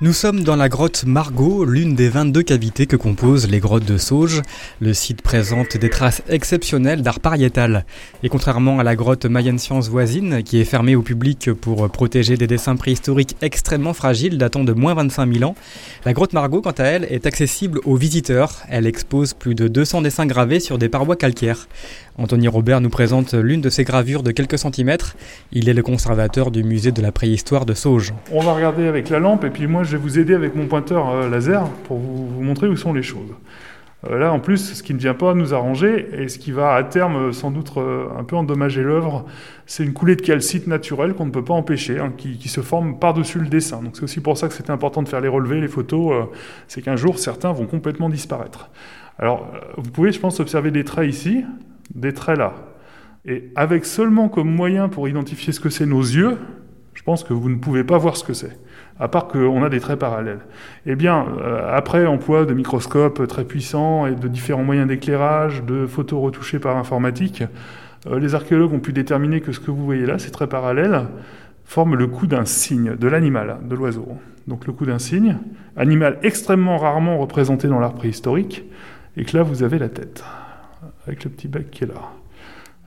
Nous sommes dans la grotte Margot, l'une des 22 cavités que composent les grottes de Sauge. Le site présente des traces exceptionnelles d'art pariétal. Et contrairement à la grotte Mayenne Science voisine, qui est fermée au public pour protéger des dessins préhistoriques extrêmement fragiles datant de moins 25 000 ans, la grotte Margot, quant à elle, est accessible aux visiteurs. Elle expose plus de 200 dessins gravés sur des parois calcaires. Anthony Robert nous présente l'une de ces gravures de quelques centimètres. Il est le conservateur du musée de la préhistoire de Sauge. On va regarder avec la lampe et puis moi je vais vous aider avec mon pointeur euh, laser pour vous, montrer où sont les choses. Euh, là en plus, ce qui ne vient pas nous arranger et ce qui va à terme euh, sans doute un peu endommager l'œuvre, c'est une coulée de calcite naturelle qu'on ne peut pas empêcher, hein, qui, se forme par-dessus le dessin. Donc c'est aussi pour ça que c'était important de faire les relevés, les photos, c'est qu'un jour certains vont complètement disparaître. Alors vous pouvez, je pense, observer des traits ici, des traits là. Et avec seulement comme moyen pour identifier ce que c'est nos yeux, pense que vous ne pouvez pas voir ce que c'est, à part qu'on a des traits parallèles. Eh bien, euh, après emploi de microscopes très puissants et de différents moyens d'éclairage, de photos retouchées par informatique, euh, les archéologues ont pu déterminer que ce que vous voyez là, ces traits parallèles, forment le cou d'un cygne, de l'animal, de l'oiseau. Donc le cou d'un cygne, animal extrêmement rarement représenté dans l'art préhistorique, et que là vous avez la tête, avec le petit bec qui est là.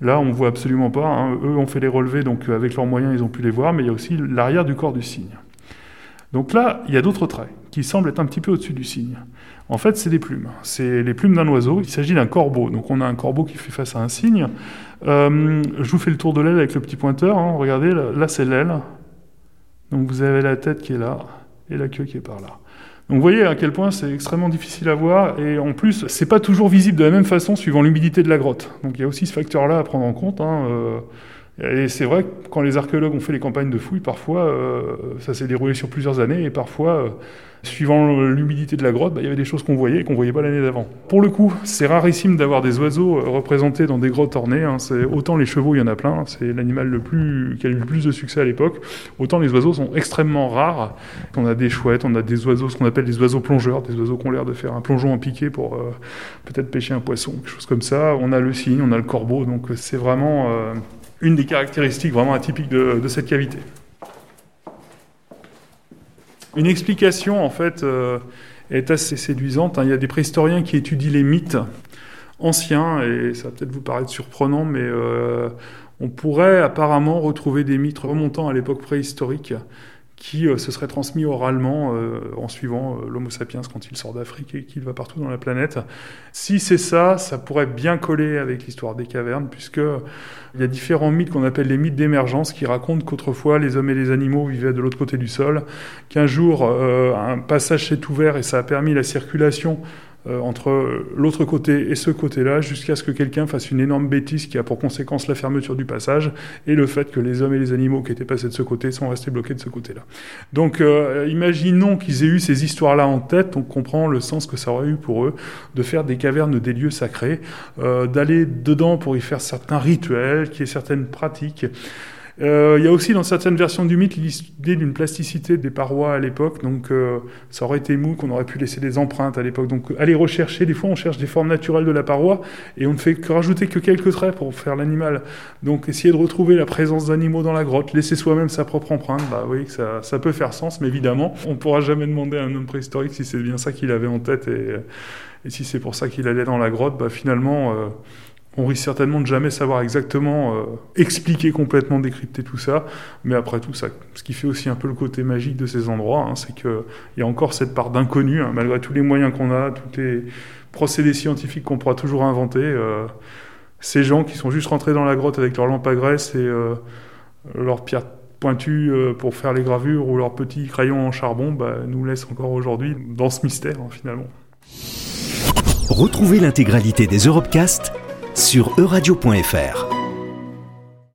Là, on ne voit absolument pas. hein. Eux ont fait les relevés, donc euh, avec leurs moyens, ils ont pu les voir, mais il y a aussi l'arrière du corps du cygne. Donc là, il y a d'autres traits qui semblent être un petit peu au-dessus du cygne. En fait, c'est des plumes. C'est les plumes d'un oiseau. Il s'agit d'un corbeau. Donc on a un corbeau qui fait face à un cygne. Euh, je vous fais le tour de l'aile avec le petit pointeur. hein. Regardez, là, là, c'est l'aile. Donc vous avez la tête qui est là et la queue qui est par là. Donc vous voyez à quel point c'est extrêmement difficile à voir et en plus c'est pas toujours visible de la même façon suivant l'humidité de la grotte. Donc il y a aussi ce facteur-là à prendre en compte. hein, euh, et c'est vrai que quand les archéologues ont fait les campagnes de fouilles, parfois euh, ça s'est déroulé sur plusieurs années et parfois, euh, suivant l'humidité de la grotte, bah, il y avait des choses qu'on voyait et qu'on voyait pas l'année d'avant. Pour le coup, c'est rarissime d'avoir des oiseaux euh, représentés dans des grottes ornées. hein. Autant les chevaux, il y en a plein. C'est l'animal le plus qui a eu le plus de succès à l'époque. Autant les oiseaux sont extrêmement rares. On a des chouettes, on a des oiseaux, ce qu'on appelle des oiseaux plongeurs, des oiseaux qui ont l'air de faire un plongeon en piqué pour peut-être pêcher un poisson, quelque chose comme ça. On a le cygne, on a le corbeau. Donc c'est vraiment une des caractéristiques vraiment atypiques de, cette cavité. Une explication, en fait, euh, est assez séduisante. hein. Il y a des préhistoriens qui étudient les mythes anciens, et ça va peut-être vous paraître surprenant, mais euh, on pourrait apparemment retrouver des mythes remontant à l'époque préhistorique qui euh, se seraient transmis oralement euh, en suivant euh, l'Homo sapiens quand il sort d'Afrique et qu'il va partout dans la planète. Si c'est ça, ça pourrait bien coller avec l'histoire des cavernes, puisque il y a différents mythes qu'on appelle les mythes d'émergence qui racontent qu'autrefois les hommes et les animaux vivaient de l'autre côté du sol, qu'un jour un passage s'est ouvert et ça a permis la circulation euh, entre l'autre côté et ce côté-là, jusqu'à ce que quelqu'un fasse une énorme bêtise qui a pour conséquence la fermeture du passage et le fait que les hommes et les animaux qui étaient passés de ce côté sont restés bloqués de ce côté-là. Donc euh, imaginons qu'ils aient eu ces histoires-là en tête, on comprend le sens que ça aurait eu pour eux de faire des cavernes des lieux sacrés, euh, d'aller dedans pour y faire certains rituels, qui est certaines pratiques. Euh, il y a aussi dans certaines versions du mythe l'idée d'une plasticité des parois à l'époque, donc euh, ça aurait été mou, qu'on aurait pu laisser des empreintes à l'époque. Donc aller rechercher, des fois on cherche des formes naturelles de la paroi et on ne fait que rajouter que quelques traits pour faire l'animal. Donc essayer de retrouver la présence d'animaux dans la grotte, laisser soi-même sa propre empreinte, bah oui, ça, ça peut faire sens, mais évidemment, on ne pourra jamais demander à un homme préhistorique si c'est bien ça qu'il avait en tête et, et si c'est pour ça qu'il allait dans la grotte, bah finalement... Euh, on risque certainement de jamais savoir exactement euh, expliquer complètement, décrypter tout ça, mais après tout, ça, ce qui fait aussi un peu le côté magique de ces endroits, hein, c'est qu'il y a encore cette part d'inconnu, hein, malgré tous les moyens qu'on a, tous les procédés scientifiques qu'on pourra toujours inventer. euh, ces gens qui sont juste rentrés dans la grotte avec leur lampe à graisse et euh, leur pierre pointue pour faire les gravures ou leurs petits crayons en charbon, bah, nous laissent encore aujourd'hui dans ce mystère, hein, finalement. Retrouvez l'intégralité des Europecast sur euradio.fr.